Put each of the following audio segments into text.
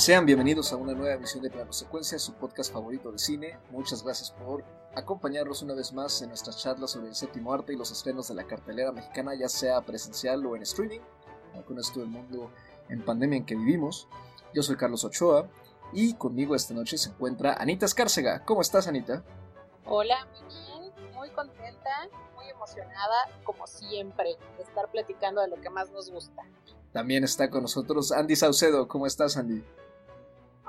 Sean bienvenidos a una nueva emisión de Plano Secuencia, su podcast favorito de cine. Muchas gracias por acompañarnos una vez más en nuestras charlas sobre el séptimo arte y los estrenos de la cartelera mexicana, ya sea presencial o en streaming, con esto del mundo en pandemia en que vivimos. Yo soy Carlos Ochoa y conmigo esta noche se encuentra Anita Escárcega. ¿Cómo estás, Anita? Hola, muy bien, muy contenta, muy emocionada, como siempre, de estar platicando de lo que más nos gusta. También está con nosotros Andy Saucedo. ¿Cómo estás, Andy?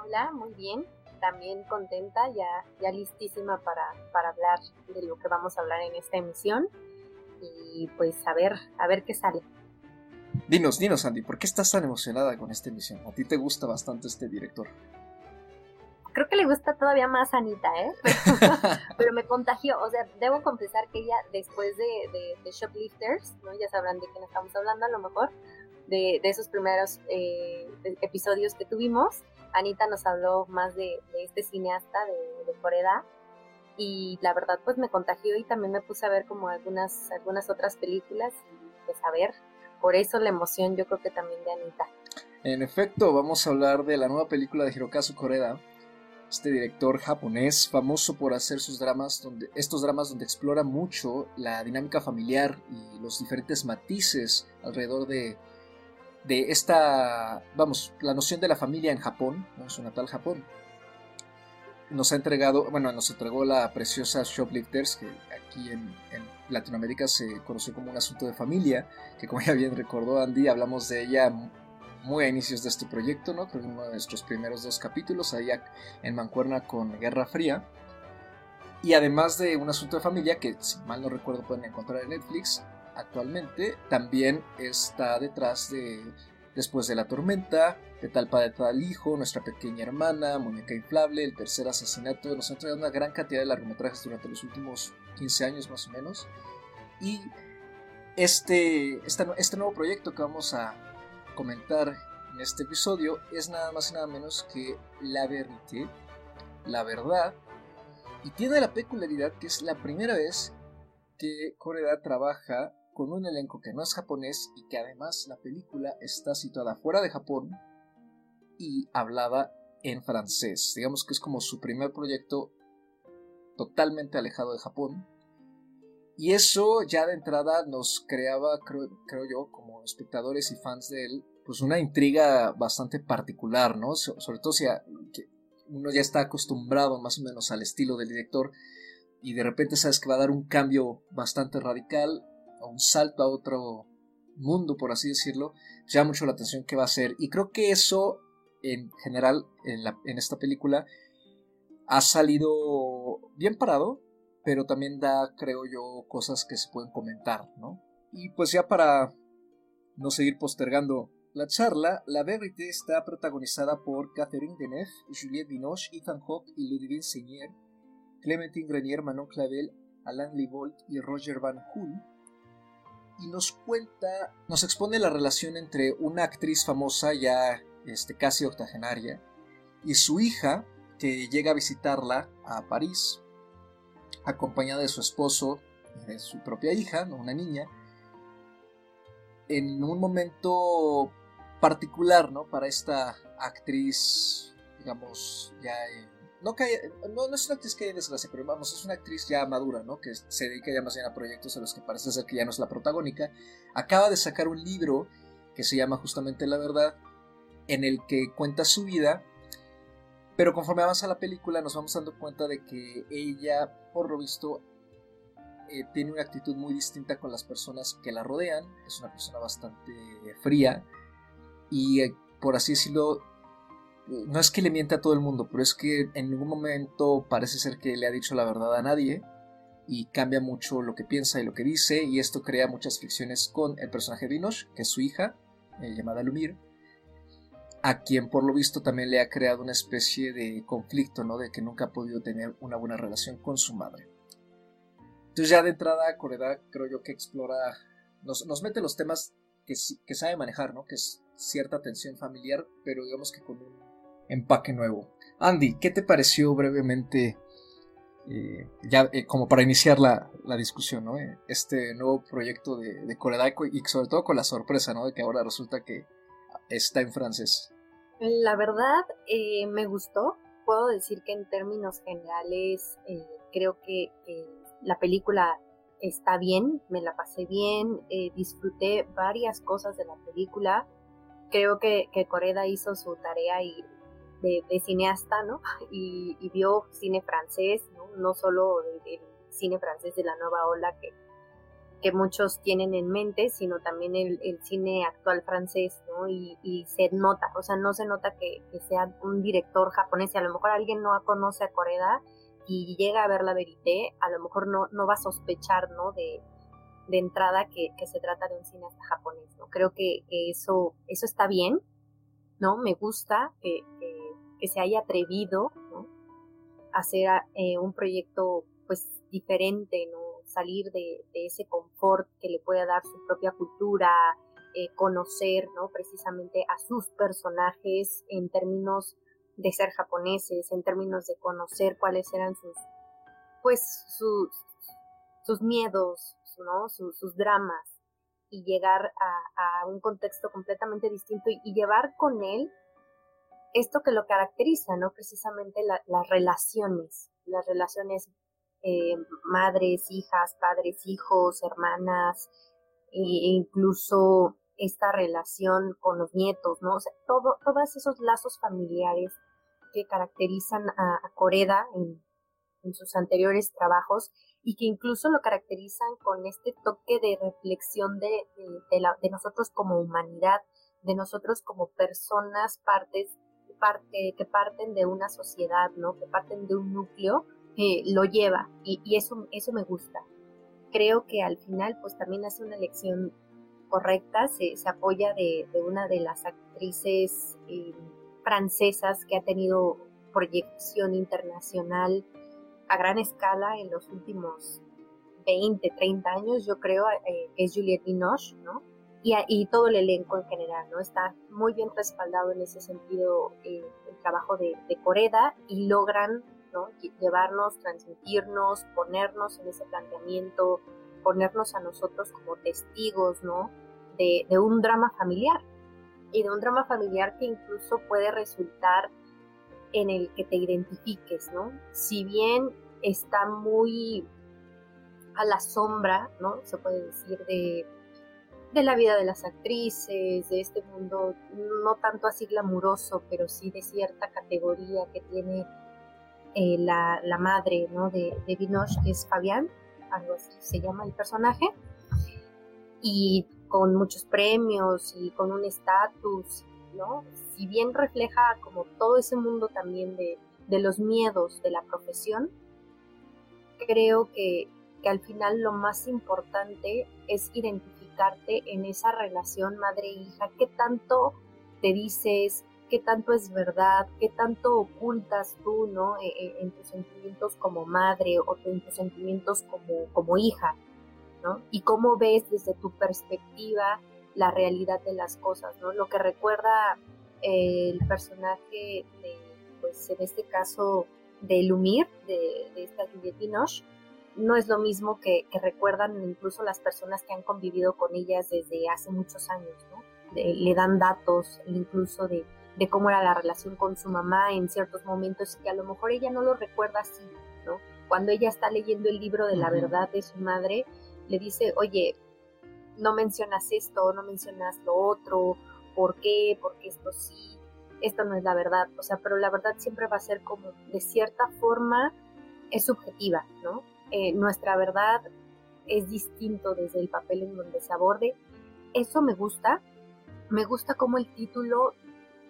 Hola, muy bien. También contenta, ya, ya listísima para, para hablar de lo que vamos a hablar en esta emisión. Y pues a ver, a ver qué sale. Dinos, dinos, Andy, ¿por qué estás tan emocionada con esta emisión? A ti te gusta bastante este director. Creo que le gusta todavía más a Anita, ¿eh? Pero, me contagió. O sea, debo confesar que ella, después de, de, Shoplifters, ¿no? Ya sabrán de quién estamos hablando a lo mejor, de, de esos primeros eh, episodios que tuvimos, Anita nos habló más de, este cineasta de, de Coreda y la verdad pues me contagió y también me puse a ver como algunas, algunas otras películas y pues a ver, por eso la emoción yo creo que también de Anita. En efecto, vamos a hablar de la nueva película de Hirokazu Koreda, este director japonés famoso por hacer sus dramas donde estos dramas donde explora mucho la dinámica familiar y los diferentes matices alrededor de de esta, vamos, la noción de la familia en Japón, en su natal Japón. Nos ha entregado, bueno, nos entregó la preciosa Shoplifters, que aquí en, Latinoamérica se conoció como un asunto de familia, que como ya bien recordó Andy, hablamos de ella muy a inicios de este proyecto, ¿no? Creo uno de nuestros primeros dos capítulos, ahí en Mancuerna con Guerra Fría. Y además de un asunto de familia, que si mal no recuerdo pueden encontrar en Netflix, actualmente también está detrás de Después de la tormenta, de tal padre tal hijo, nuestra pequeña hermana, muñeca inflable, el tercer asesinato, nos han traído una gran cantidad de largometrajes durante los últimos 15 años más o menos. Y este, este nuevo proyecto que vamos a comentar en este episodio es nada más y nada menos que La Verité, la verdad, y tiene la peculiaridad que es la primera vez que Coreda trabaja con un elenco que no es japonés y que además la película está situada fuera de Japón y hablada en francés. Digamos que es como su primer proyecto totalmente alejado de Japón. Y eso ya de entrada nos creaba, creo, yo, como espectadores y fans de él, pues una intriga bastante particular, ¿no? sobre todo si uno ya está acostumbrado más o menos al estilo del director y de repente sabes que va a dar un cambio bastante radical un salto a otro mundo, por así decirlo, llama mucho la atención que va a ser. Y creo que eso, en general, en, esta película, ha salido bien parado, pero también da, creo yo, cosas que se pueden comentar, ¿no? Y pues ya para no seguir postergando la charla, La Verité está protagonizada por Catherine Deneuve, Juliette Binoche, Ethan Hawke y Ludivine Seigner, Clementine Grenier, Manon Clavel, Alain Livolt y Roger Van Hool, y nos cuenta, nos expone la relación entre una actriz famosa ya este, casi octogenaria y su hija que llega a visitarla a París acompañada de su esposo y de su propia hija, una niña, en un momento particular ¿no? para esta actriz, digamos, ya no, no, es una actriz que hay desgracia, pero vamos, es una actriz ya madura, ¿no? Que se dedica ya más bien a proyectos a los que parece ser que ya no es la protagónica. Acaba de sacar un libro que se llama justamente La Verdad, en el que cuenta su vida, pero conforme avanza la película nos vamos dando cuenta de que ella, por lo visto, eh, tiene una actitud muy distinta con las personas que la rodean, es una persona bastante fría y, eh, por así decirlo, no es que le miente a todo el mundo, pero es que en ningún momento parece ser que le ha dicho la verdad a nadie y cambia mucho lo que piensa y lo que dice y esto crea muchas fricciones con el personaje de Inosh, que es su hija, eh, llamada Lumir, a quien por lo visto también le ha creado una especie de conflicto, ¿no? De que nunca ha podido tener una buena relación con su madre. Entonces ya de entrada Coreda creo yo que explora, nos, nos mete los temas que, que sabe manejar, ¿no? Que es cierta tensión familiar, pero digamos que con un empaque nuevo. Andy, ¿qué te pareció brevemente, eh, ya eh, como para iniciar la, discusión, ¿no? Eh, este nuevo proyecto de, de y sobre todo con la sorpresa, ¿no? De que ahora resulta que está en francés. La verdad, eh, me gustó. Puedo decir que en términos generales, eh, creo que, la película está bien, me la pasé bien, disfruté varias cosas de la película. Creo que, que Coreda hizo su tarea y de, cineasta, ¿no? Y, vio cine francés, ¿no? No solo del cine francés de la nueva ola que, que muchos tienen en mente, sino también el, cine actual francés, ¿no? Y, se nota, o sea, no se nota que, sea un director japonés, y a lo mejor alguien no conoce a Coreda y llega a ver la verité, a lo mejor no, no va a sospechar, ¿no? De, de entrada que, se trata de un cineasta japonés, ¿no? Creo que, eso, eso está bien, ¿no? Me gusta que, se haya atrevido. A hacer eh, un proyecto, pues, diferente, ¿no? salir de, ese confort que le puede dar su propia cultura, eh, conocer ¿no? precisamente a sus personajes en términos de ser japoneses, en términos de conocer cuáles eran sus, pues, sus, sus miedos, ¿no? sus, dramas, y llegar a, un contexto completamente distinto y, llevar con él esto que lo caracteriza, ¿no? Precisamente las relaciones, las relaciones eh, madres, hijas, padres, hijos, hermanas, e incluso esta relación con los nietos, ¿no? O sea, todo, todos esos lazos familiares que caracterizan a, Coreda en, sus anteriores trabajos y que incluso lo caracterizan con este toque de reflexión de, de, nosotros como humanidad, de nosotros como personas partes, que parten de una sociedad, ¿no? Que parten de un núcleo lo lleva y, eso, eso me gusta. Creo que al final pues también hace una elección correcta, se, apoya de, una de las actrices eh, francesas que ha tenido proyección internacional a gran escala en los últimos 20, 30 años, yo creo, eh, es Juliette Binoche, ¿no? Y, y, todo el elenco en general, ¿no? Está muy bien respaldado en ese sentido eh, el trabajo de, de Coreda y logran Llevarnos, transmitirnos, ponernos en ese planteamiento, ponernos a nosotros como testigos, ¿no? De, un drama familiar y de un drama familiar que incluso puede resultar en el que te identifiques, ¿no? Si bien está muy a la sombra, ¿no? Se puede decir de, de la vida de las actrices, de este mundo no tanto así glamuroso, pero sí de cierta categoría que tiene eh, la, madre ¿no? de, de Vinoche, que es Fabián, algo así se llama el personaje, y con muchos premios y con un estatus, ¿no? Si bien refleja como todo ese mundo también de, los miedos de la profesión, creo que, que al final lo más importante es en esa relación madre-hija, qué tanto te dices, qué tanto es verdad, qué tanto ocultas tú, ¿no? E, e, en, tus sentimientos como madre o en tus sentimientos como, como hija, ¿no? Y cómo ves desde tu perspectiva la realidad de las cosas, ¿no? Lo que recuerda eh, el personaje de, pues en este caso, de Lumir, de, esta Juliette no es lo mismo que, recuerdan incluso las personas que han convivido con ellas desde hace muchos años, ¿no? le dan datos incluso de, de cómo era la relación con su mamá en ciertos momentos que a lo mejor ella no lo recuerda así, ¿no? Cuando ella está leyendo el libro de la verdad de su madre, le dice, oye, no mencionas esto, no mencionas lo otro, ¿por qué? Porque esto sí, esto no es la verdad, o sea, pero la verdad siempre va a ser como, de cierta forma, es subjetiva, ¿no? Eh, nuestra verdad es distinto desde el papel en donde se aborde. Eso me gusta, me gusta como el título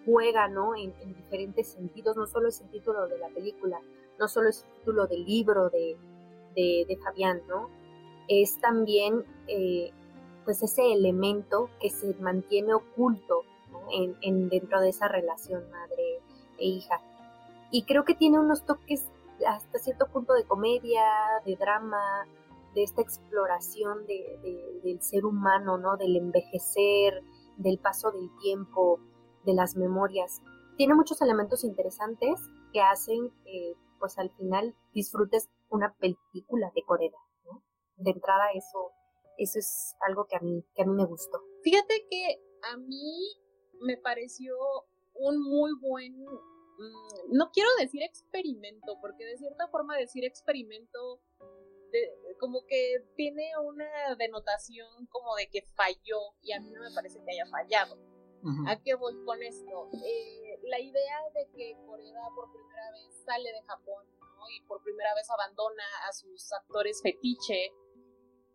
juega, ¿no? En, diferentes sentidos, no solo es el título de la película, no solo es el título del libro de, de, Fabián, ¿no? Es también, eh, pues, ese elemento que se mantiene oculto en, dentro de esa relación madre e hija. Y creo que tiene unos toques hasta cierto punto de comedia, de drama, de esta exploración de, del ser humano, ¿no? Del envejecer, del paso del tiempo, de las memorias. Tiene muchos elementos interesantes que hacen que, pues al final, disfrutes una película de Corea. De entrada, eso, eso es algo que a, mí, que a mí me gustó. Fíjate que a mí me pareció un muy buen, no quiero decir experimento, porque de cierta forma decir experimento como que tiene una denotación como de que falló y a mí no me parece que haya fallado. ¿A qué voy con esto? Eh, la idea de que Corea por primera vez sale de Japón y por primera vez abandona a sus actores fetiche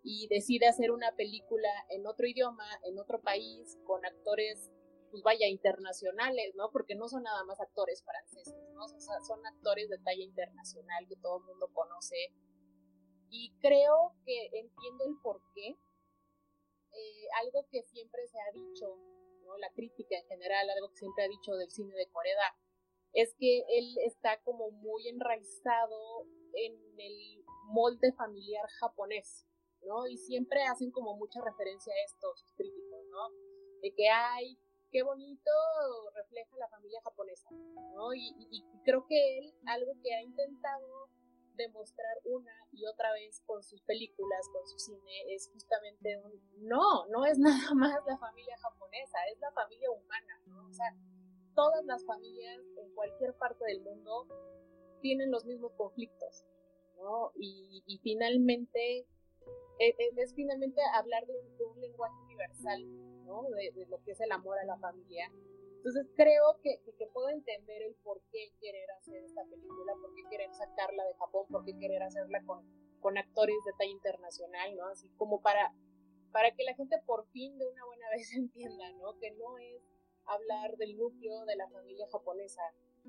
y decide hacer una película en otro idioma, en otro país, con actores, pues vaya, internacionales, ¿no? Porque no son nada más actores franceses, ¿no? son actores de talla internacional que todo el mundo conoce. Y creo que entiendo el por qué. Eh, algo que siempre se ha dicho, ¿no? La crítica en general, algo que siempre ha dicho del cine de Corea, es que él está como muy enraizado en el molde familiar japonés, ¿no? Y siempre hacen como mucha referencia a estos críticos, ¿no? De que hay, qué bonito refleja la familia japonesa, ¿no? Y, y, creo que él, algo que ha intentado demostrar una y otra vez con sus películas, con su cine, es justamente un, no, no es nada más la familia japonesa, es la familia humana, ¿no? O sea, todas las familias en cualquier parte del mundo tienen los mismos conflictos, ¿no? Y, finalmente, e, e, es, finalmente hablar de un, lenguaje universal, ¿no? De, lo que es el amor a la familia. Entonces creo que, que, puedo entender el por qué querer hacer esta película, por qué querer sacarla de Japón, por qué querer hacerla con, con actores de talla internacional, ¿no? Así como para, para que la gente por fin de una buena vez entienda, ¿no? Que no es hablar del núcleo de la familia japonesa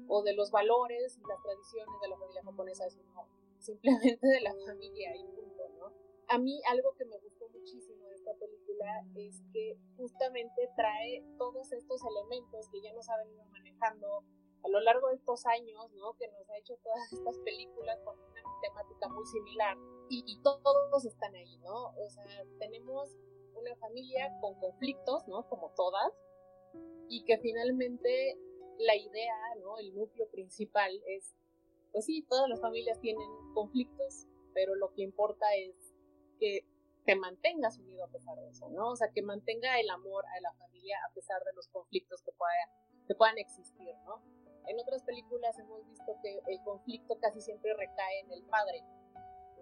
o de los valores y las tradiciones de la familia japonesa, sino simplemente de la familia y punto, ¿no? A mí algo que me gustó muchísimo de esta película es que justamente trae todos estos elementos que ya nos ha venido manejando a lo largo de estos años, ¿no? Que nos ha hecho todas estas películas con una temática muy similar y, y todos están ahí, ¿no? O sea, tenemos una familia con conflictos, ¿no? Como todas, y que finalmente la idea, ¿no? El núcleo principal es, pues sí, todas las familias tienen conflictos, pero lo que importa es que te mantengas unido a pesar de eso, ¿no? O sea, que mantenga el amor a la familia a pesar de los conflictos que, que puedan existir, ¿no? En otras películas hemos visto que el conflicto casi siempre recae en el padre,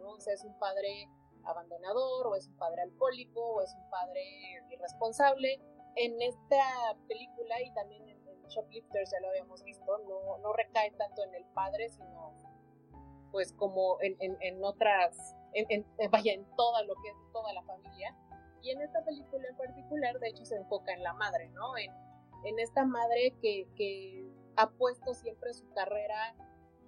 ¿no? O sea, es un padre abandonador, o es un padre alcohólico, o es un padre irresponsable, en esta película y también en, Shoplifters ya lo habíamos visto, no, no, recae tanto en el padre, sino pues como en, en, otras, en, vaya, en toda lo que es toda la familia. Y en esta película en particular, de hecho, se enfoca en la madre, ¿no? En, en esta madre que, que ha puesto siempre su carrera,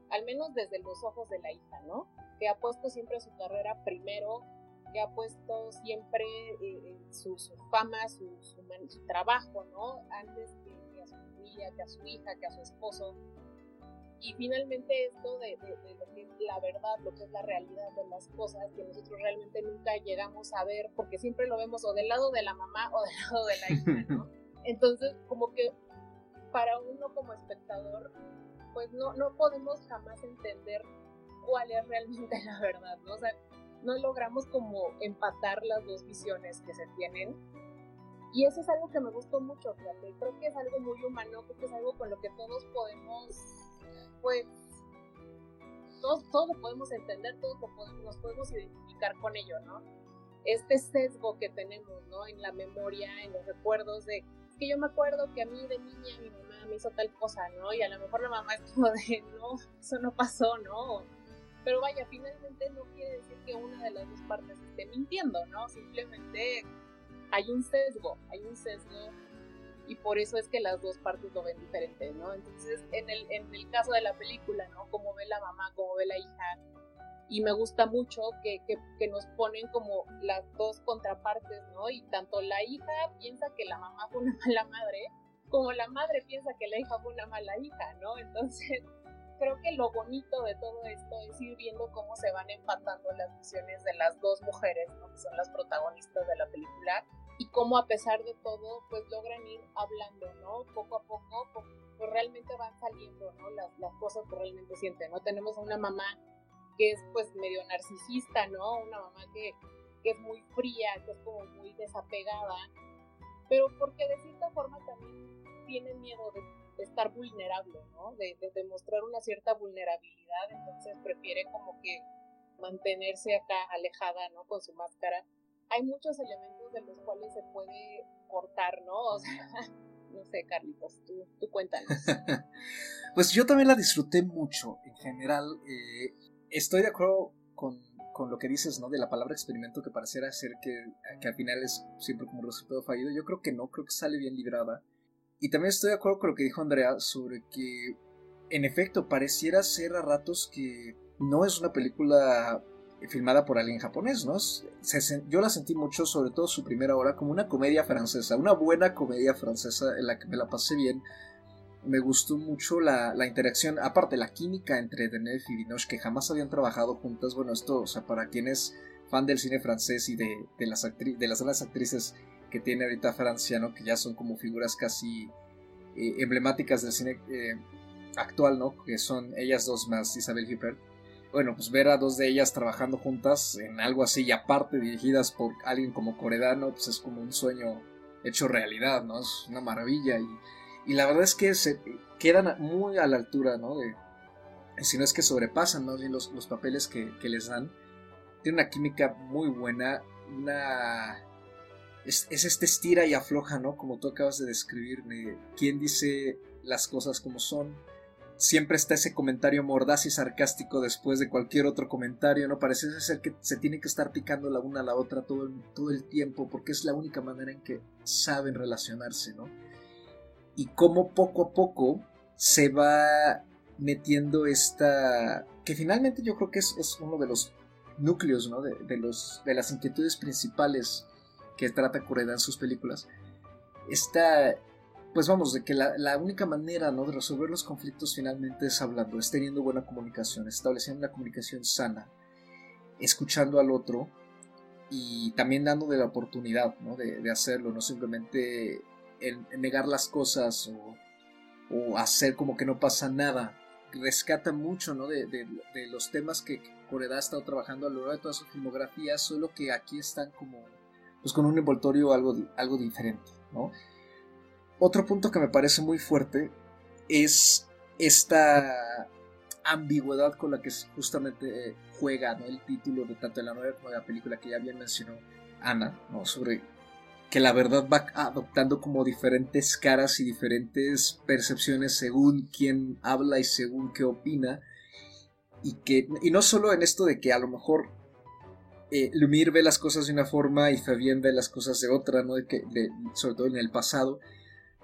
al menos desde los ojos de la hija, ¿no? Que ha puesto siempre su carrera primero que ha puesto siempre eh, su, fama, su, su, trabajo, ¿no? Antes que, a su familia, que a su hija, que a su esposo. Y finalmente esto de, de, lo que es la verdad, lo que es la realidad de las cosas, que nosotros realmente nunca llegamos a ver, porque siempre lo vemos o del lado de la mamá o del lado de la hija, ¿no? Entonces, como que para uno como espectador, pues no, no podemos jamás entender cuál es realmente la verdad, ¿no? O sea, no logramos como empatar las dos visiones que se tienen. Y eso es algo que me gustó mucho, fíjate. Creo que es algo muy humano, creo que es algo con lo que todos podemos, pues, todos, todos lo podemos entender, todos lo podemos, nos podemos identificar con ello, ¿no? Este sesgo que tenemos, ¿no? En la memoria, en los recuerdos de, que yo me acuerdo que a mí de niña mi mamá me hizo tal cosa, ¿no? Y a lo mejor la mamá es como de, no, eso no pasó, ¿no? Pero vaya, finalmente no quiere decir que una de las dos partes esté mintiendo, ¿no? Simplemente hay un sesgo, hay un sesgo y por eso es que las dos partes lo ven diferente, ¿no? Entonces, en el, en el caso de la película, ¿no? Como ve la mamá, como ve la hija, y me gusta mucho que, que, nos ponen como las dos contrapartes, ¿no? Y tanto la hija piensa que la mamá fue una mala madre, como la madre piensa que la hija fue una mala hija, ¿no? Entonces, creo que lo bonito de todo esto es ir viendo cómo se van empatando las visiones de las dos mujeres, ¿no? que son las protagonistas de la película, y cómo a pesar de todo, pues logran ir hablando, ¿no? Poco a poco, pues realmente van saliendo, ¿no? Las, las cosas que realmente sienten, ¿no? Tenemos a una mamá que es pues medio narcisista, ¿no? Una mamá que, que es muy fría, que es como muy desapegada, pero porque de cierta forma también tiene miedo de estar vulnerable, ¿no? De, de demostrar una cierta vulnerabilidad, entonces prefiere como que mantenerse acá alejada, ¿no? Con su máscara. Hay muchos elementos de los cuales se puede cortar, ¿no? O sea, no sé, Carlitos, tú, tú cuéntanos. pues yo también la disfruté mucho, en general. Eh, estoy de acuerdo con, con, lo que dices, ¿no? De la palabra experimento que pareciera ser que, que al final es siempre como un resultado fallido. Yo creo que no, creo que sale bien librada. Y también estoy de acuerdo con lo que dijo Andrea sobre que, en efecto, pareciera ser a ratos que no es una película filmada por alguien japonés, ¿no? yo la sentí mucho, sobre todo su primera hora, como una comedia francesa, una buena comedia francesa en la que me la pasé bien. Me gustó mucho la, interacción, aparte la química entre Deneuve y Vinoche, que jamás habían trabajado juntas. Bueno, esto, o sea, para quien es fan del cine francés y de, las, de las actrices que tiene ahorita Francia, ¿no? Que ya son como figuras casi eh, emblemáticas del cine eh, actual, ¿no? Que son ellas dos más Isabel Huppert bueno, pues ver a dos de ellas trabajando juntas en algo así y aparte dirigidas por alguien como Coredano, pues es como un sueño hecho realidad, ¿no? Es una maravilla y, y la verdad es que se quedan muy a la altura, ¿no? De, si no es que sobrepasan más bien los, los papeles que, que, les dan. Tiene una química muy buena, una... Es, es, este estira y afloja, ¿no? Como tú acabas de describirme. ¿Quién dice las cosas como son? Siempre está ese comentario mordaz y sarcástico después de cualquier otro comentario, ¿no? Parece ser que se tiene que estar picando la una a la otra todo el, todo el tiempo, porque es la única manera en que saben relacionarse, ¿no? Y cómo poco a poco se va metiendo esta... que finalmente yo creo que es, uno de los núcleos, ¿no? De, los, de las inquietudes principales que trata Kureda en sus películas. Esta pues vamos, de que la, única manera ¿no? de resolver los conflictos finalmente es hablando, es teniendo buena comunicación, estableciendo una comunicación sana, escuchando al otro y también dándole la oportunidad de, hacerlo, no simplemente negar las cosas o, hacer como que no pasa nada. Rescata mucho de, los temas que Coreda ha estado trabajando a lo largo de toda su filmografía, solo que aquí están como pues con un envoltorio algo, algo diferente. ¿no? Otro punto que me parece muy fuerte es esta ambigüedad con la que justamente juega el título de tanto de la novela como de la película que ya bien mencionó Ana, ¿no? sobre que la verdad va adoptando como diferentes caras y diferentes percepciones según quién habla y según qué opina. Y, que, y no solo en esto de que a lo mejor eh, Lumir ve las cosas de una forma y Fabián ve las cosas de otra, ¿no? de que, sobre todo en el pasado,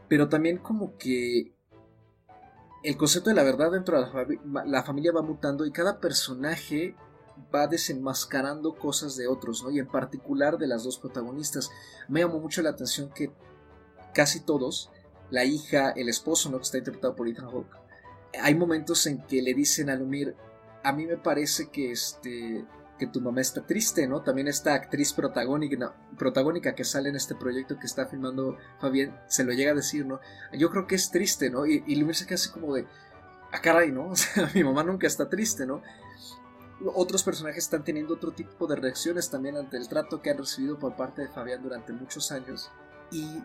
pero también como que el concepto de la verdad dentro de la, familia va mutando y cada personaje va desenmascarando cosas de otros, ¿no? Y en particular de las dos protagonistas. Me llamó mucho la atención que casi todos, la hija, el esposo, ¿no? Que está interpretado por Ethan Hawke, hay momentos en que le dicen a Lumir, a mí me parece que este que tu mamá está triste, ¿no? También esta actriz protagónica, que sale en este proyecto que está filmando Fabián, se lo llega a decir, ¿no? Yo creo que es triste, ¿no? Y, y se queda así como de, a ah, caray, ¿no? O sea, mi mamá nunca está triste, ¿no? Otros personajes están teniendo otro tipo de reacciones también ante el trato que han recibido por parte de Fabián durante muchos años. Y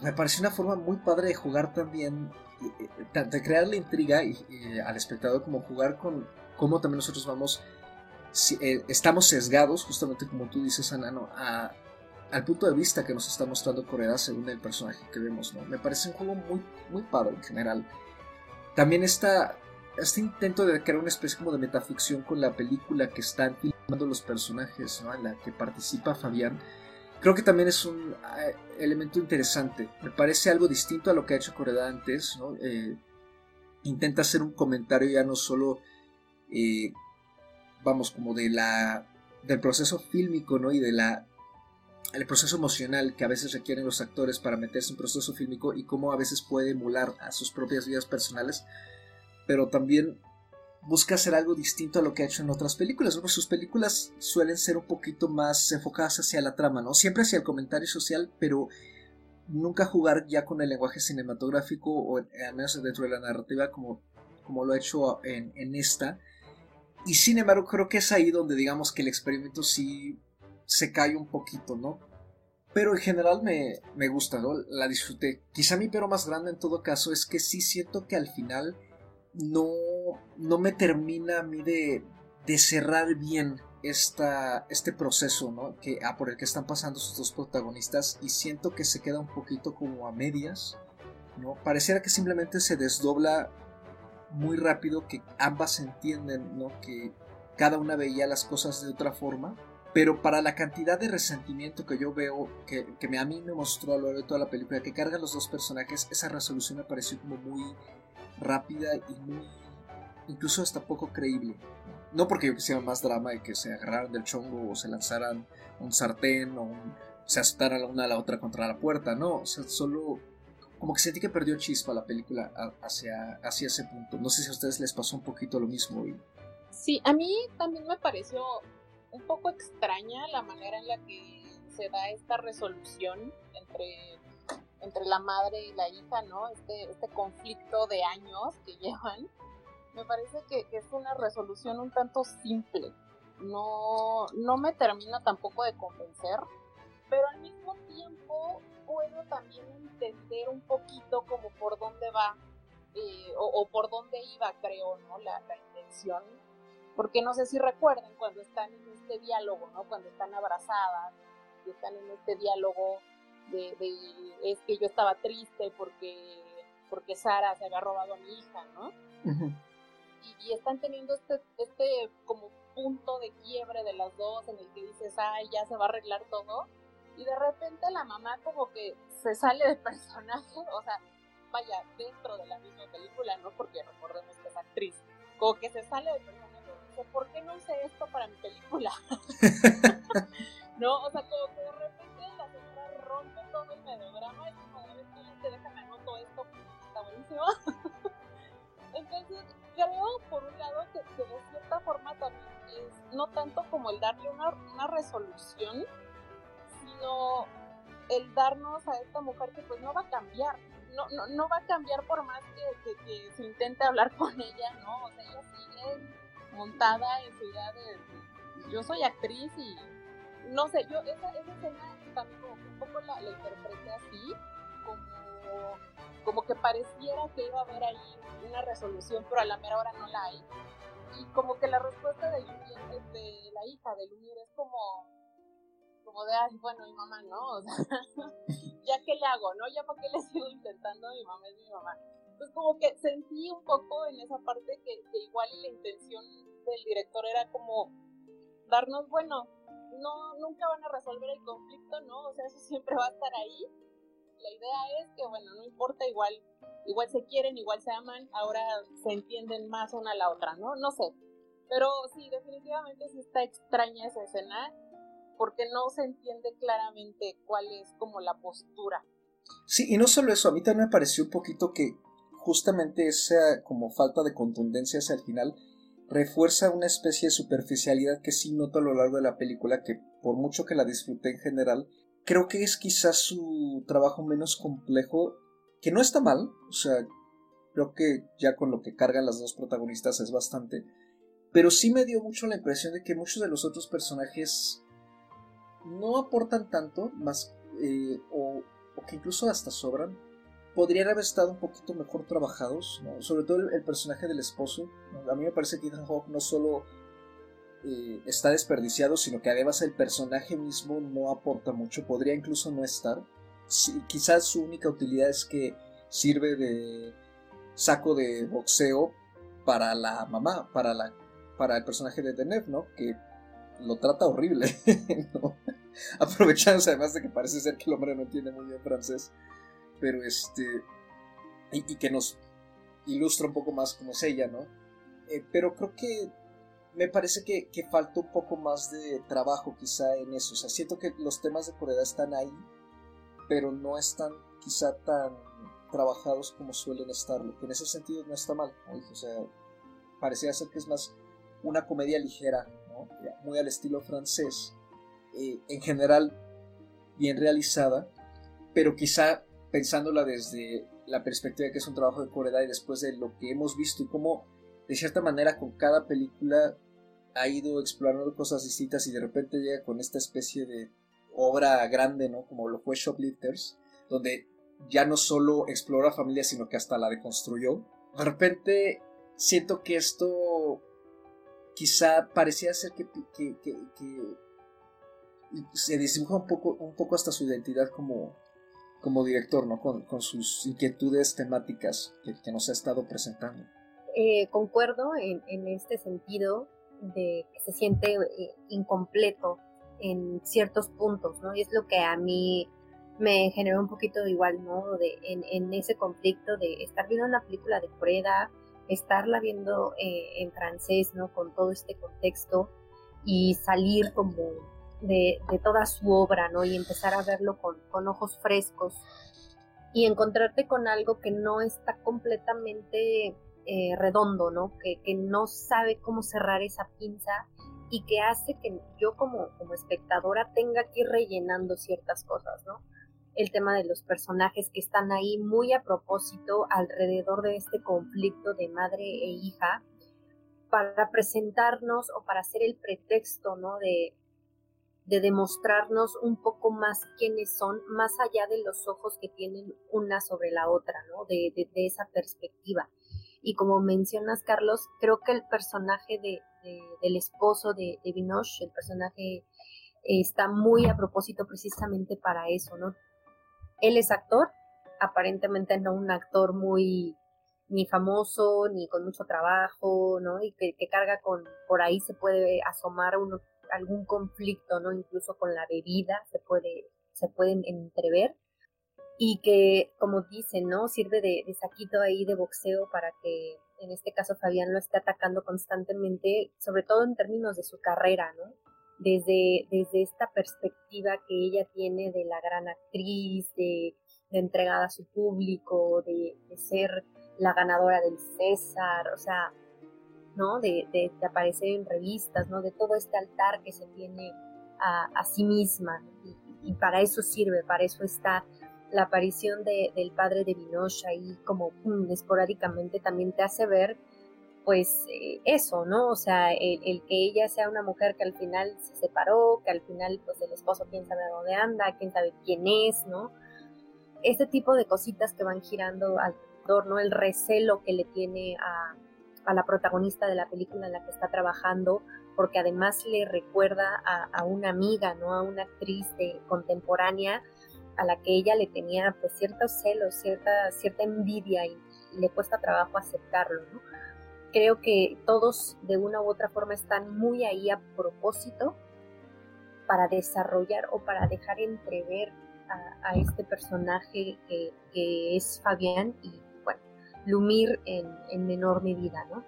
me pareció una forma muy padre de jugar también, de crear la intriga y, al espectador, como jugar con cómo también nosotros vamos eh, estamos sesgados, justamente como tú dices, Anano, a, al punto de vista que nos está mostrando Corea según el personaje que vemos, ¿no? Me parece un juego muy, muy padre en general. También está este intento de crear una especie como de metaficción con la película que están filmando los personajes, ¿no? En la que participa Fabián. Creo que también es un eh, elemento interesante. Me parece algo distinto a lo que ha hecho Corea antes, ¿no? Eh, intenta hacer un comentario ya no solo vamos, como de la, del proceso fílmico, ¿no? Y de la, el proceso emocional que a veces requieren los actores para meterse en un proceso fílmico y cómo a veces puede emular a sus propias vidas personales, pero también busca hacer algo distinto a lo que ha hecho en otras películas, ¿no? sus películas suelen ser un poquito más enfocadas hacia la trama, ¿no? Siempre hacia el comentario social, pero nunca jugar ya con el lenguaje cinematográfico o al menos dentro de la narrativa como, como lo ha hecho en, en esta y sin embargo, creo que es ahí donde digamos que el experimento sí se cae un poquito, ¿no? Pero en general me, me gusta, ¿no? La disfruté. Quizá mi pero más grande en todo caso es que sí siento que al final no, no me termina a mí de, de cerrar bien esta, este proceso ¿no? que, ah, por el que están pasando sus dos protagonistas y siento que se queda un poquito como a medias. ¿no? Pareciera que simplemente se desdobla muy rápido, que ambas entienden ¿no? que cada una veía las cosas de otra forma. Pero para la cantidad de resentimiento que yo veo, que, que a mí me mostró a lo largo de toda la película, que cargan los dos personajes, esa resolución me pareció como muy rápida y muy incluso hasta poco creíble. No porque yo quisiera más drama y que se agarraran del chongo o se lanzaran un sartén o se asustaran la una a la otra contra la puerta, no, o sea, solo como que sentí que perdió chispa la película hacia, hacia ese punto. No sé si a ustedes les pasó un poquito lo mismo. Sí, a mí también me pareció un poco extraña la manera en la que se da esta resolución entre, entre la madre y la hija, ¿no? Este, este conflicto de años que llevan me parece que, es una resolución un tanto simple. No, no me termina tampoco de convencer, pero al mismo tiempo puedo también entender un poquito como por dónde va eh, o, por dónde iba, creo, ¿no? La, la, intención. Porque no sé si recuerden cuando están en este diálogo, ¿no? Cuando están abrazadas y están en este diálogo de, de es que yo estaba triste porque, porque Sara se había robado a mi hija, ¿no? y, están teniendo este, este como punto de quiebre de las dos en el que dices, ay, ya se va a arreglar todo. Y de repente la mamá como que se sale de personaje, o sea, vaya, dentro de la misma película, ¿no? Porque recordemos que es actriz, como que se sale de personaje y dice, ¿por qué no usé esto para mi película? ¿No? O sea, como que de repente la señora rompe todo el melodrama y como de repente déjame anoto esto, está buenísimo. Entonces, creo, por un lado, que, de cierta forma también es no tanto como el darle una, una resolución, el darnos a esta mujer que pues no va a cambiar, no, no, no va a cambiar por más que, que, se intente hablar con ella, ¿no? O sea, ella sigue montada en su idea de, yo soy actriz y no sé, yo esa, esa escena también como que un poco la, la interpreté así, como como que pareciera que iba a haber ahí una resolución, pero a la mera hora no la hay. Y como que la respuesta de, de la hija de Lumiere es como, como de, ay, bueno, mi mamá no, o sea, ya qué le hago, ¿no? Ya para qué le sigo intentando, mi mamá es mi mamá. Entonces como que sentí un poco en esa parte que, que igual la intención del director era como darnos, bueno, no, nunca van a resolver el conflicto, ¿no? O sea, eso siempre va a estar ahí, la idea es que, bueno, no importa, igual, igual se quieren, igual se aman, ahora se entienden más una a la otra, ¿no? No sé. Pero sí, definitivamente sí está extraña esa escena, porque no se entiende claramente cuál es como la postura. Sí, y no solo eso, a mí también me pareció un poquito que justamente esa como falta de contundencia hacia el final refuerza una especie de superficialidad que sí noto a lo largo de la película que por mucho que la disfruté en general, creo que es quizás su trabajo menos complejo, que no está mal, o sea, creo que ya con lo que cargan las dos protagonistas es bastante, pero sí me dio mucho la impresión de que muchos de los otros personajes no aportan tanto, más, eh, o, que incluso hasta sobran. Podrían haber estado un poquito mejor trabajados, sobre todo el, personaje del esposo. A mí me parece que Ethan Hawke no solo eh, está desperdiciado, sino que además el personaje mismo no aporta mucho, podría incluso no estar. quizás su única utilidad es que sirve de saco de boxeo para la mamá, para, la, para el personaje de Deneuve, ¿no? Que lo trata horrible, ¿no? Aprovechándose además de que parece ser que el hombre no entiende muy bien francés, pero este... Y, que nos ilustra un poco más cómo es ella, ¿no? Eh, pero creo que me parece que, que, falta un poco más de trabajo quizá en eso. O sea, siento que los temas de Corea están ahí, pero no están quizá tan trabajados como suelen estarlo. En ese sentido no está mal, O sea, parecía ser que es más una comedia ligera, ¿no? Muy al estilo francés. Eh, en general, bien realizada, pero quizá pensándola desde la perspectiva que es un trabajo de Corea y después de lo que hemos visto y cómo de cierta manera con cada película ha ido explorando cosas distintas y de repente llega con esta especie de obra grande, ¿no? Como lo fue Shoplifters, donde ya no solo explora familia, sino que hasta la deconstruyó. De repente siento que esto quizá parecía ser que, se dibuja un poco, un poco hasta su identidad como, director, ¿no? Con, sus inquietudes temáticas que, nos ha estado presentando. Eh, concuerdo en, en, este sentido de que se siente eh, incompleto en ciertos puntos, ¿no? Y es lo que a mí me generó un poquito igual, ¿no? De, en, en ese conflicto de estar viendo una película de Coreda, estarla viendo eh, en francés, ¿no? Con todo este contexto y salir como de, toda su obra, ¿no? Y empezar a verlo con, con ojos frescos y encontrarte con algo que no está completamente eh, redondo, ¿no? Que, que, no sabe cómo cerrar esa pinza y que hace que yo como, como espectadora tenga que ir rellenando ciertas cosas, ¿no? El tema de los personajes que están ahí muy a propósito alrededor de este conflicto de madre e hija para presentarnos o para hacer el pretexto, ¿no? De, de demostrarnos un poco más quiénes son, más allá de los ojos que tienen una sobre la otra, ¿no? De, de, esa perspectiva. Y como mencionas, Carlos, creo que el personaje de, del esposo de, de Vinoche, el personaje está muy a propósito precisamente para eso, ¿no? Él es actor, aparentemente no un actor muy ni famoso, ni con mucho trabajo, ¿no? Y que, carga con, por ahí se puede asomar uno, algún conflicto, ¿no? Incluso con la bebida se puede, se pueden entrever. Y que, como dicen, ¿no? Sirve de, de saquito ahí de boxeo para que, en este caso, Fabián lo esté atacando constantemente, sobre todo en términos de su carrera, ¿no? Desde, desde esta perspectiva que ella tiene de la gran actriz, de, entregada a su público, de, ser la ganadora del César, o sea, ¿no? De, aparecer en revistas, ¿no? De todo este altar que se tiene a, sí misma. Y, para eso sirve, para eso está la aparición del padre de Vinocha ahí como esporádicamente también te hace ver pues eh, eso, ¿no? O sea, el, que ella sea una mujer que al final se separó, que al final pues el esposo quién sabe dónde anda, quién sabe quién es, ¿no? Este tipo de cositas que van girando alrededor, ¿no? El recelo que le tiene a, la protagonista de la película en la que está trabajando, porque además le recuerda a, una amiga, ¿no? A una actriz contemporánea a la que ella le tenía pues ciertos celos, cierta, cierta envidia y le cuesta trabajo aceptarlo, ¿no? Creo que todos de una u otra forma están muy ahí a propósito para desarrollar o para dejar entrever a, este personaje que, es Fabián y bueno, Lumir en, menor medida, ¿no?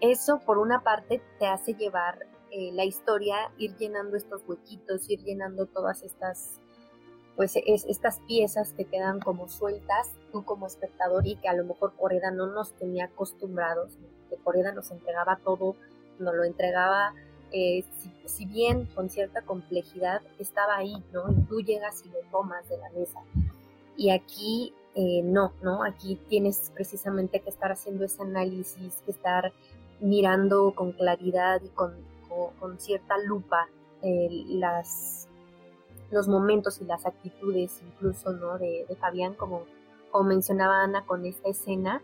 Eso por una parte te hace llevar eh, la historia, ir llenando estos huequitos, ir llenando todas estas pues es, estas piezas que quedan como sueltas, tú como espectador y que a lo mejor Coreda no nos tenía acostumbrados, que Coreda nos entregaba todo, nos lo entregaba, eh, si, bien con cierta complejidad, estaba ahí, ¿no? Y tú llegas y lo tomas de la mesa. Y aquí eh, no, ¿no? Aquí tienes precisamente que estar haciendo ese análisis, que estar mirando con claridad y con, con, cierta lupa eh, las los momentos y las actitudes incluso, ¿no? De, Fabián, como, como mencionaba Ana con esta escena.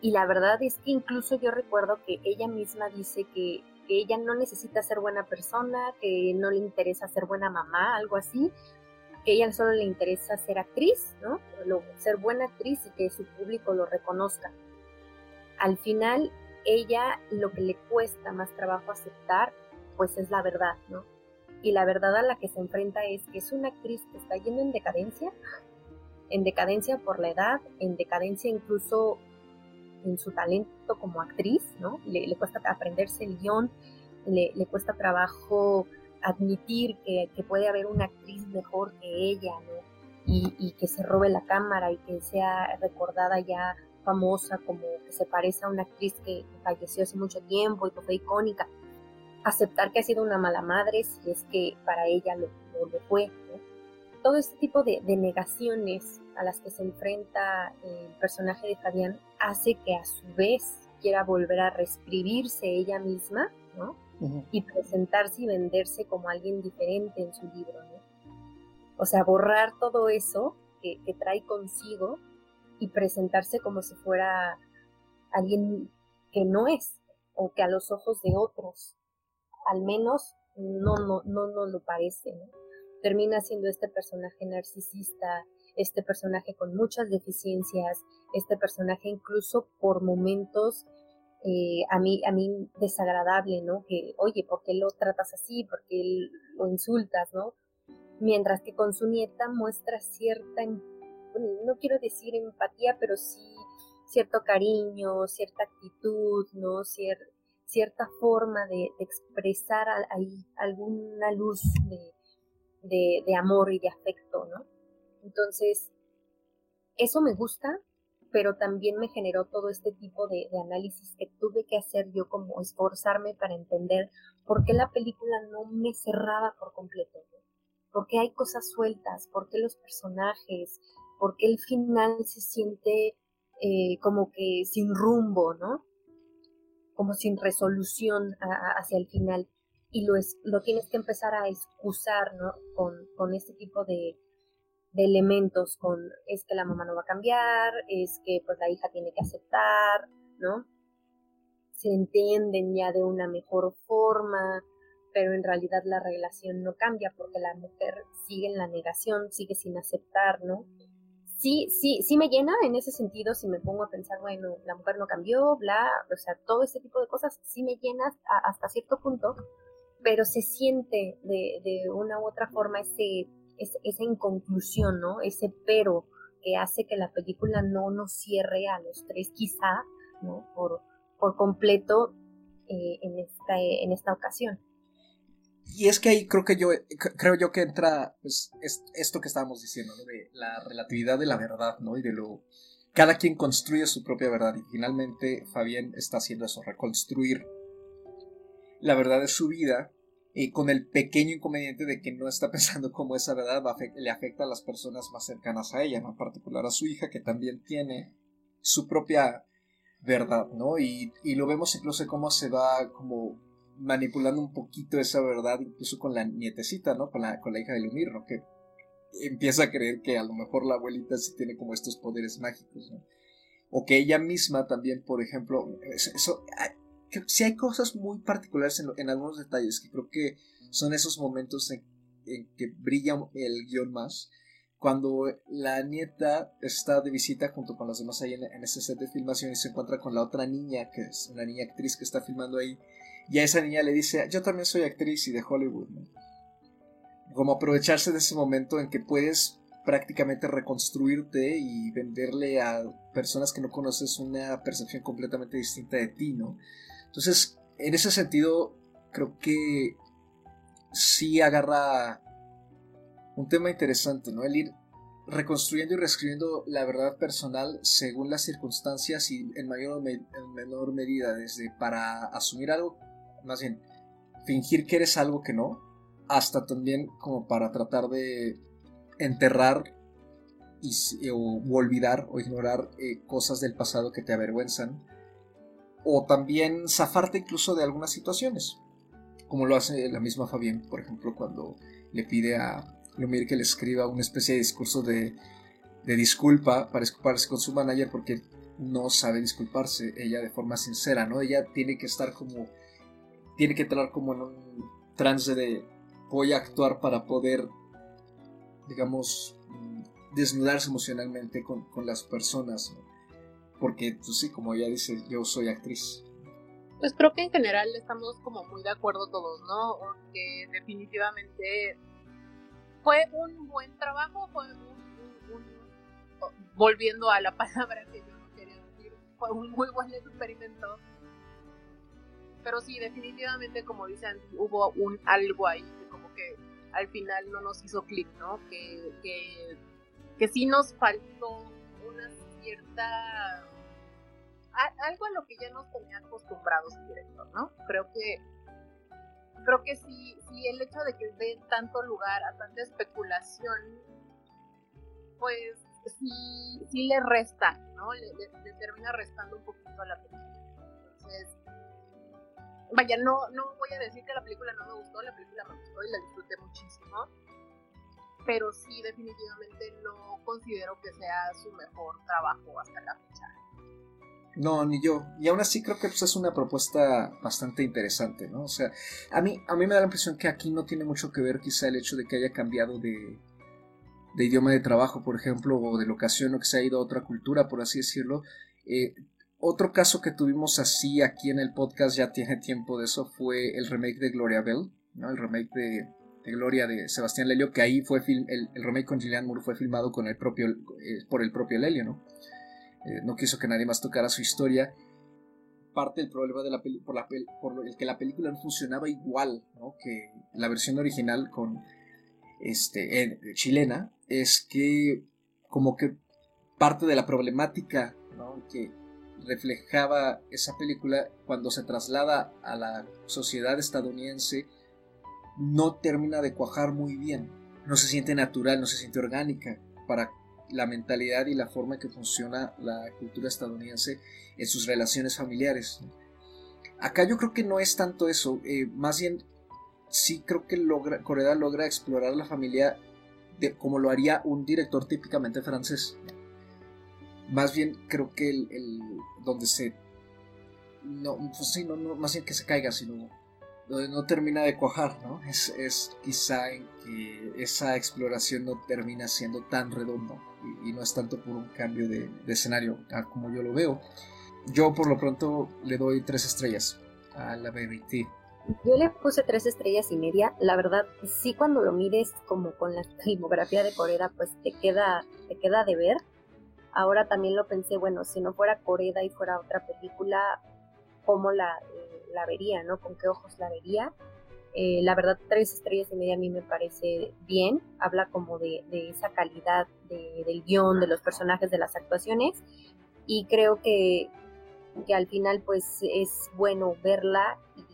Y la verdad es que incluso yo recuerdo que ella misma dice que, ella no necesita ser buena persona, que no le interesa ser buena mamá, algo así, que ella solo le interesa ser actriz, ¿no? ser buena actriz y que su público lo reconozca. Al final, ella lo que le cuesta más trabajo aceptar, pues es la verdad, ¿no? Y la verdad a la que se enfrenta es que es una actriz que está yendo en decadencia, en decadencia por la edad, en decadencia incluso en su talento como actriz, ¿no? Le, cuesta aprenderse el guion, le, cuesta trabajo admitir que, puede haber una actriz mejor que ella, ¿no? Y, que se robe la cámara y que sea recordada ya famosa como que se parece a una actriz que falleció hace mucho tiempo y que fue icónica aceptar que ha sido una mala madre si es que para ella lo, lo, fue. Todo este tipo de, negaciones a las que se enfrenta el personaje de Fabián hace que a su vez quiera volver a reescribirse ella misma, ¿no? y presentarse y venderse como alguien diferente en su libro, ¿no? O sea, borrar todo eso que, que trae consigo y presentarse como si fuera alguien que no es o que a los ojos de otros al menos no no no no lo parece ¿no? termina siendo este personaje narcisista este personaje con muchas deficiencias este personaje incluso por momentos eh, a mí a mí desagradable no que oye por qué lo tratas así por qué lo insultas no mientras que con su nieta muestra cierta no quiero decir empatía pero sí cierto cariño, cierta actitud, ¿no? Cierta forma de, expresar ahí alguna luz de, amor y de afecto, ¿no? Entonces, eso me gusta, pero también me generó todo este tipo de, análisis que tuve que hacer yo como esforzarme para entender por qué la película no me cerraba por completo, por qué hay cosas sueltas, por qué los personajes, por qué el final se siente eh, como que sin rumbo, ¿no? Como sin resolución hacia el final. Y lo, es, lo tienes que empezar a excusar, ¿no? Con, con este tipo de, de elementos, con es que la mamá no va a cambiar, es que pues la hija tiene que aceptar, ¿no? Se entienden ya de una mejor forma, pero en realidad la relación no cambia porque la mujer sigue en la negación, sigue sin aceptar, ¿no? Sí, sí, sí me llena en ese sentido si me pongo a pensar, bueno, la mujer no cambió, bla, o sea, todo ese tipo de cosas sí me llena hasta cierto punto, pero se siente de, de una u otra forma ese, esa inconclusión, ¿no? Ese pero que hace que la película no nos cierre a los tres quizá, ¿no? Por, por completo eh, en, esta, en esta ocasión. Y es que ahí creo que yo creo yo que entra pues, esto que estábamos diciendo, ¿no? de la relatividad de la verdad, ¿no? Y de lo cada quien construye su propia verdad y finalmente Fabián está haciendo eso, reconstruir la verdad de su vida y con el pequeño inconveniente de que no está pensando cómo esa verdad le afecta a las personas más cercanas a ella, ¿no? en particular a su hija que también tiene su propia verdad, ¿no? Y, y lo vemos incluso cómo se va como manipulando un poquito esa verdad, incluso con la nietecita, ¿no? Con la, con la hija de Lumir, ¿no? Que empieza a creer que a lo mejor la abuelita sí tiene como estos poderes mágicos, ¿no? O que ella misma también, por ejemplo, eso, si hay cosas muy particulares en, algunos detalles que creo que son esos momentos en, que brilla el guion más. Cuando la nieta está de visita junto con los demás ahí en, en ese set de filmación y se encuentra con la otra niña, que es una niña actriz que está filmando ahí, y a esa niña le dice, yo también soy actriz y de Hollywood. Como aprovecharse de ese momento en que puedes prácticamente reconstruirte y venderle a personas que no conoces una percepción completamente distinta de ti, ¿no? Entonces, en ese sentido, creo que sí agarra un tema interesante, ¿no? El ir reconstruyendo y reescribiendo la verdad personal según las circunstancias y en mayor o en menor medida, desde para asumir algo más bien, fingir que eres algo que no, hasta también como para tratar de enterrar y, o, olvidar o ignorar eh, cosas del pasado que te avergüenzan, o también zafarte incluso de algunas situaciones, como lo hace la misma Fabián, por ejemplo, cuando le pide a Lumir que le escriba una especie de discurso de, de disculpa para disculparse con su manager porque no sabe disculparse ella de forma sincera, ¿no? Ella tiene que estar como tiene que entrar como en un trance de voy a actuar para poder, digamos, mm, desnudarse emocionalmente con, las personas. Porque, pues sí, como ella dice, yo soy actriz. Pues creo que en general estamos como muy de acuerdo todos, ¿no? Que definitivamente fue un buen trabajo, fue un, volviendo a la palabra que yo no quería decir, fue un muy buen experimento pero sí, definitivamente, como dicen, hubo un algo ahí que como que al final no nos hizo clic, ¿no? Que, que, que sí nos faltó una cierta... algo a lo que ya nos tenía acostumbrados el director, ¿no? Creo que creo que sí, sí el hecho de que dé tanto lugar a tanta especulación, pues sí, sí le resta, ¿no? Le, le termina restando un poquito a la película. Entonces, vaya, no, no voy a decir que la película no me gustó, la película me gustó y la disfruté muchísimo, pero sí definitivamente no considero que sea su mejor trabajo hasta la fecha. No, ni yo. Y aún así creo que pues, es una propuesta bastante interesante, ¿no? O sea, a mí, a mí me da la impresión que aquí no tiene mucho que ver quizá el hecho de que haya cambiado de, de idioma de trabajo, por ejemplo, o de locación, o que se ha ido a otra cultura, por así decirlo. Eh, otro caso que tuvimos así aquí en el podcast ya tiene tiempo de eso fue el remake de Gloria Bell, ¿no? El remake de, Gloria de Sebastián Lelio, que ahí fue film, el, remake con Gillian Moore fue filmado con el propio, eh, por el propio Lelio, ¿no? Eh, no quiso que nadie más tocara su historia. Parte del problema de la por, la el que la película no funcionaba igual ¿no? que la versión original con este, chilena es que como que parte de la problemática que reflejaba esa película cuando se traslada a la sociedad estadounidense no termina de cuajar muy bien. No se siente natural, no se siente orgánica para la mentalidad y la forma que funciona la cultura estadounidense en sus relaciones familiares. Acá yo creo que no es tanto eso, eh, más bien sí creo que logra, logra explorar la familia como lo haría un director típicamente francés. Más bien creo que el, donde se no, pues sí, no, no, más bien que se caiga, sino donde no termina de cuajar, ¿no? Es, es quizá en que esa exploración no termina siendo tan redonda y, no es tanto por un cambio de, escenario, como yo lo veo. Yo por lo pronto le doy tres estrellas a la BBT. Yo le puse tres estrellas y media. La verdad, sí cuando lo mires como con la filmografía de Coreda, pues te queda, te queda de ver. Ahora también lo pensé, bueno, si no fuera Coreda y fuera otra película, ¿cómo la, eh, la vería, no? ¿Con qué ojos la vería? Eh, la verdad, tres estrellas y media a mí me parece bien. Habla como de, esa calidad del guion, de los personajes, de las actuaciones. Y creo que, que al final, pues, es bueno verla y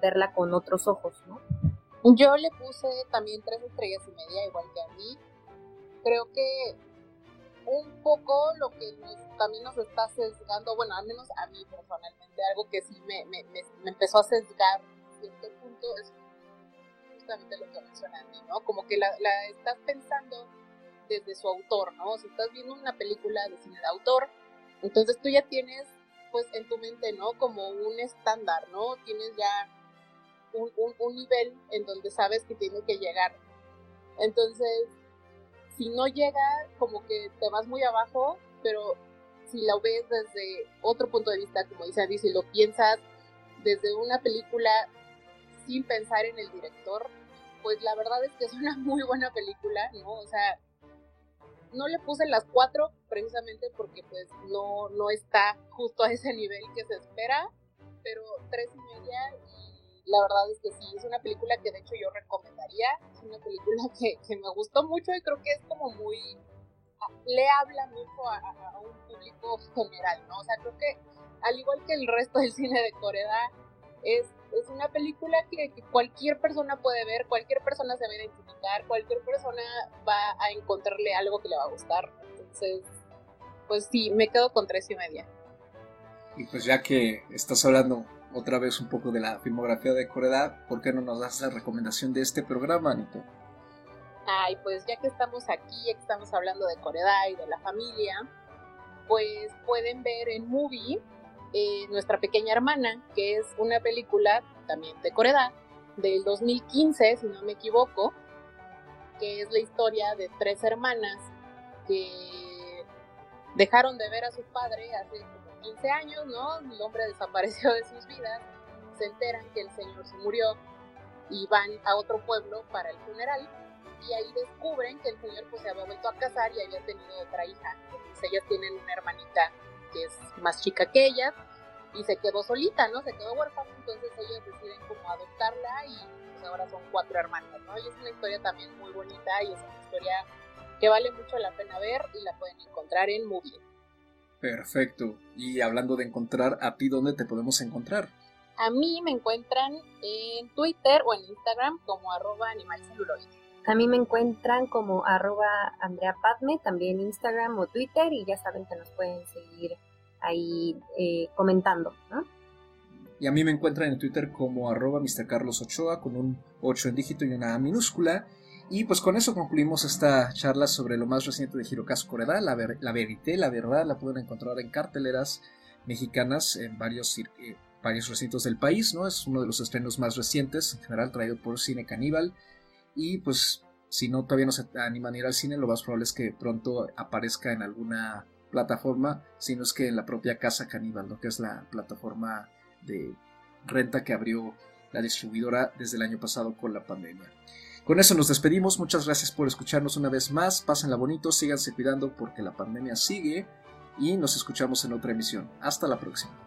verla con otros ojos, ¿no? Yo le puse también tres estrellas y media, igual que a mí. Creo que un poco lo que también nos está sesgando, bueno, al menos a mí personalmente, algo que sí me, me, me empezó a sesgar cierto punto es justamente lo que menciona ¿no? Como que la, la, estás pensando desde su autor, ¿no? Si estás viendo una película de cine de autor, entonces tú ya tienes, pues, en tu mente, ¿no? Como un estándar, ¿no? Tienes ya un, un, un nivel en donde sabes que tiene que llegar. Entonces, si no llega, como que te vas muy abajo, pero si la ves desde otro punto de vista, como dice Andy, si lo piensas desde una película sin pensar en el director, pues la verdad es que es una muy buena película, ¿no? O sea, no le puse las cuatro precisamente porque pues no, no está justo a ese nivel que se espera, pero tres y media la verdad es que sí, es una película que de hecho yo recomendaría, es una película que, que me gustó mucho y creo que es como muy, le habla mucho a, a, un público general, ¿no? O sea, creo que al igual que el resto del cine de Corea, es es una película que, cualquier persona puede ver, cualquier persona se va a identificar, cualquier persona va a encontrarle algo que le va a gustar. Entonces, pues sí, me quedo con tres y media. Y pues ya que estás hablando otra vez un poco de la filmografía de Corea, ¿por qué no nos das la recomendación de este programa, Anito? Ay, pues ya que estamos aquí, ya que estamos hablando de Corea y de la familia, pues pueden ver en Movie eh, Nuestra pequeña hermana, que es una película también de Corea, del 2015, si no me equivoco, que es la historia de tres hermanas que dejaron de ver a su padre hace 15 años, ¿no? El hombre desapareció de sus vidas, se enteran que el señor se murió y van a otro pueblo para el funeral y ahí descubren que el señor pues se había vuelto a casar y había tenido otra hija. Entonces ellas tienen una hermanita que es más chica que ella, y se quedó solita, ¿no? Se quedó huérfana, entonces ellos deciden como adoptarla y pues ahora son cuatro hermanas, ¿no? Y es una historia también muy bonita y es una historia que vale mucho la pena ver y la pueden encontrar en Movie. Perfecto. Y hablando de encontrar, ¿a ti dónde te podemos encontrar? A mí me encuentran en Twitter o en Instagram como arroba animalceluloide. A mí me encuentran como arroba Andrea Padme, también Instagram o Twitter y ya saben que nos pueden seguir ahí eh, comentando. ¿no? Y a mí me encuentran en Twitter como arroba Mr. Carlos Ochoa con un 8 en dígito y una A minúscula. Y pues con eso concluimos esta charla sobre lo más reciente de Hirokazu Koreda, la, la verité, la verdad, la pueden encontrar en carteleras mexicanas en varios, eh, varios recintos del país, ¿no? Es uno de los estrenos más recientes, en general traído por Cine Caníbal. Y pues si no todavía no se animan a ir al cine, lo más probable es que pronto aparezca en alguna plataforma, sino es que en la propia Casa Caníbal, lo que es la plataforma de renta que abrió la distribuidora desde el año pasado con la pandemia. Con eso nos despedimos, muchas gracias por escucharnos una vez más, pásenla bonito, síganse cuidando porque la pandemia sigue y nos escuchamos en otra emisión. Hasta la próxima.